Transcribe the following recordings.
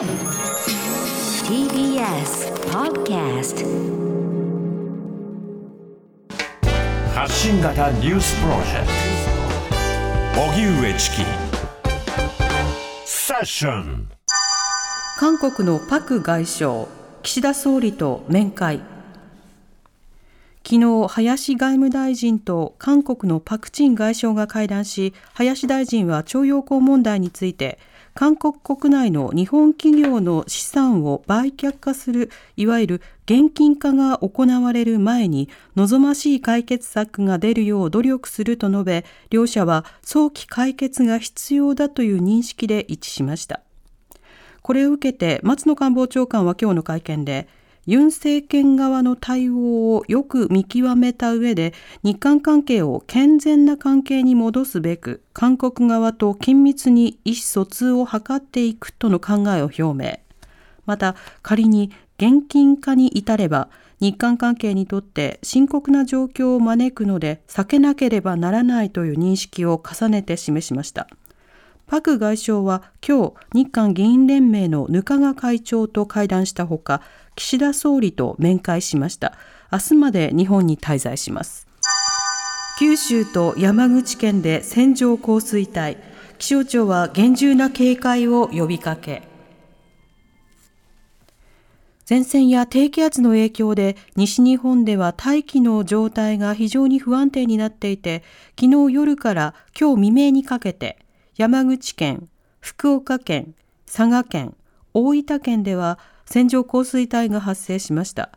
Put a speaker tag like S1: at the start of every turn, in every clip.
S1: TBS Podcast
S2: 発信型ニュースプロジェクト。荻上チキ。セッション。
S3: 韓国のパク外相。岸田総理と面会。昨日林外務大臣と韓国のパク・チン外相が会談し林大臣は徴用工問題について韓国国内の日本企業の資産を売却化するいわゆる現金化が行われる前に望ましい解決策が出るよう努力すると述べ両者は早期解決が必要だという認識で一致しました。これを受けて松野官房長官は今日の会見でユン政権側の対応をよく見極めた上で日韓関係を健全な関係に戻すべく韓国側と緊密に意思疎通を図っていくとの考えを表明また仮に現金化に至れば日韓関係にとって深刻な状況を招くので避けなければならないという認識を重ねて示しました。パク外相は今日日韓議員連盟の額賀会長と会談したほか岸田総理と面会しました。明日まで日本に滞在します。九州と山口県で線状降水帯。気象庁は厳重な警戒を呼びかけ。前線や低気圧の影響で西日本では大気の状態が非常に不安定になっていて昨日夜から今日未明にかけて山口県、福岡県、佐賀県、大分県では線状降水帯が発生しました。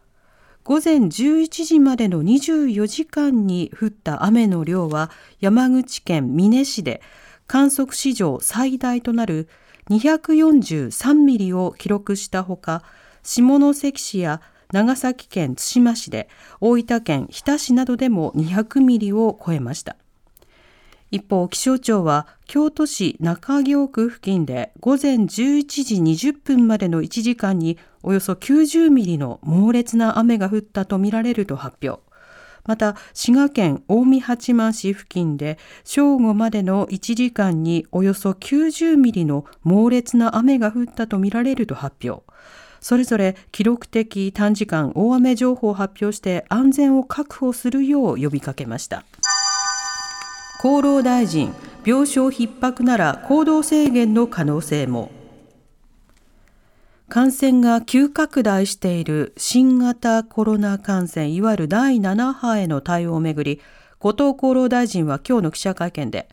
S3: 午前11時までの24時間に降った雨の量は山口県美祢市で観測史上最大となる243ミリを記録したほか下関市や長崎県対馬市で大分県日田市などでも200ミリを超えました。一方、気象庁は京都市中京区付近で午前11時20分までの1時間におよそ90ミリの猛烈な雨が降ったとみられると発表。また、滋賀県近江八幡市付近で正午までの1時間におよそ90ミリの猛烈な雨が降ったとみられると発表。それぞれ記録的短時間大雨情報を発表して安全を確保するよう呼びかけました。厚労大臣、病床逼迫なら行動制限の可能性も。感染が急拡大している新型コロナ感染、いわゆる第7波への対応をめぐり、後藤厚労大臣は今日の記者会見で、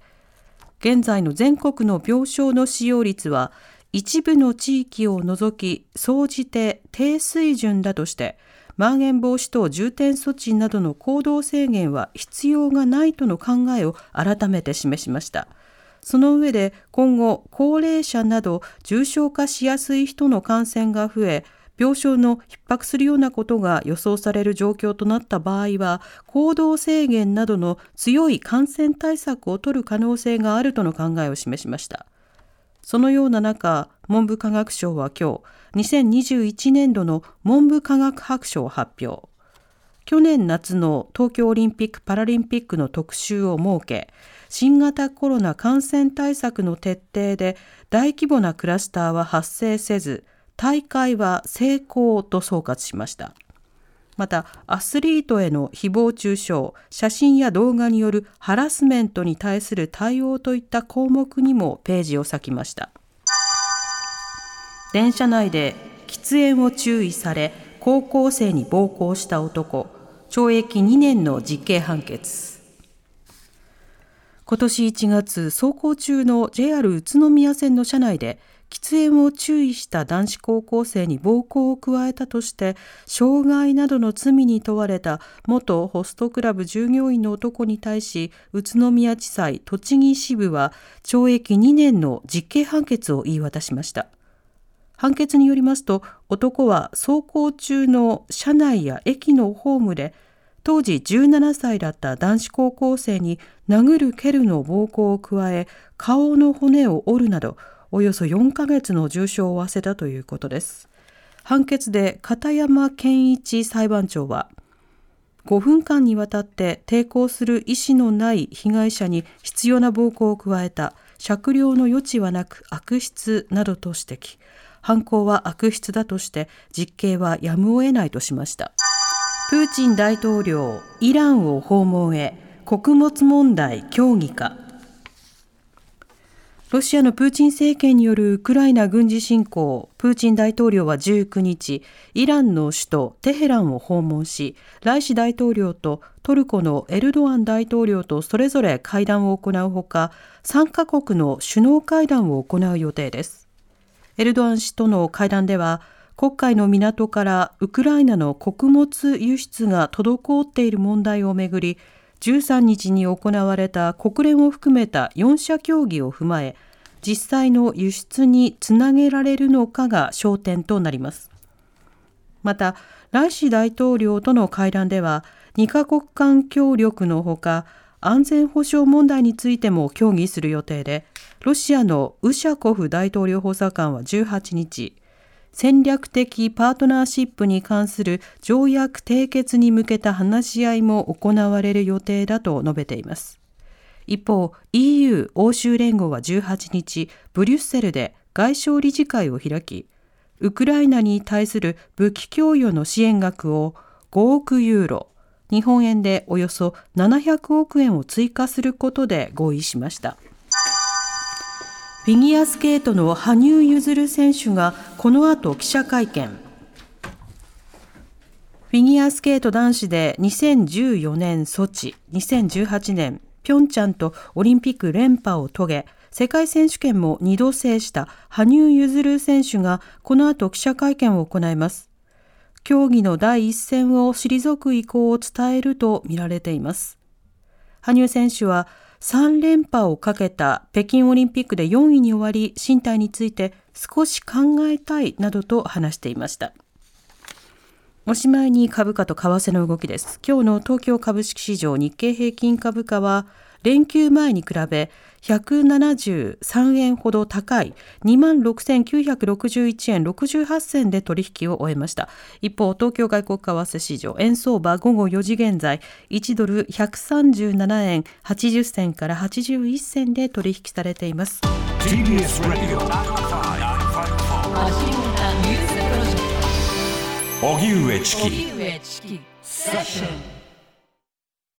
S3: 現在の全国の病床の使用率は、一部の地域を除き、総じて低水準だとして、まん延防止等重点措置などの行動制限は必要がないとの考えを改めて示しました。その上で今後高齢者など重症化しやすい人の感染が増え病床の逼迫するようなことが予想される状況となった場合は行動制限などの強い感染対策を取る可能性があるとの考えを示しましたそのような中文部科学省は今日2021年度の文部科学白書を発表。去年夏の東京オリンピック・パラリンピックの特集を設け新型コロナ感染対策の徹底で大規模なクラスターは発生せず大会は成功と総括しました。またアスリートへの誹謗中傷写真や動画によるハラスメントに対する対応といった項目にもページを割きました。電車内で喫煙を注意され高校生に暴行した男懲役2年の実刑判決今年1月走行中の JR 宇都宮線の車内で喫煙を注意した男子高校生に暴行を加えたとして傷害などの罪に問われた元ホストクラブ従業員の男に対し宇都宮地裁栃木支部は懲役2年の実刑判決を言い渡しました。判決によりますと男は走行中の車内や駅のホームで当時17歳だった男子高校生に殴る蹴るの暴行を加え顔の骨を折るなどおよそ4ヶ月の重傷を負わせたということです。判決で片山健一裁判長は5分間にわたって抵抗する意思のない被害者に必要な暴行を加えた酌量の余地はなく悪質などと指摘。犯行は悪質だとして実刑はやむを得ないとしましたプーチン大統領イランを訪問へ穀物問題協議かロシアのプーチン政権によるウクライナ軍事侵攻、プーチン大統領は19日、イランの首都テヘランを訪問し、ライシ大統領とトルコのエルドアン大統領とそれぞれ会談を行うほか、3カ国の首脳会談を行う予定です。エルドアン氏との会談では、黒海の港からウクライナの穀物輸出が滞っている問題をめぐり、13日に行われた国連を含めた4者協議を踏まえ実際の輸出につなげられるのかが焦点となります。またライシ大統領との会談では2カ国間協力のほか安全保障問題についても協議する予定でロシアのウシャコフ大統領補佐官は18日戦略的パートナーシップに関する条約締結に向けた話し合いも行われる予定だと述べています。一方、EU 欧州連合は18日、ブリュッセルで外相理事会を開き、ウクライナに対する武器供与の支援額を5億ユーロ、日本円でおよそ700億円を追加することで合意しました。フィギュアスケートの羽生結弦選手がこの後記者会見。フィギュアスケート男子で2014年ソチ、2018年ピョンチャンとオリンピック連覇を遂げ、世界選手権も2度制した羽生結弦選手がこの後記者会見を行います。競技の第一線を退く意向を伝えるとみられています。羽生選手は3連覇をかけた北京オリンピックで4位に終わり進退について少し考えたいなどと話していました。おしまいに株価と為替の動きです。今日の東京株式市場日経平均株価は連休前に比べ173円ほど高い26,961円68銭で取引を終えました。一方、東京外国為替市場円相場午後4時現在1ドル137円80銭から81銭で取引されています。荻上チキ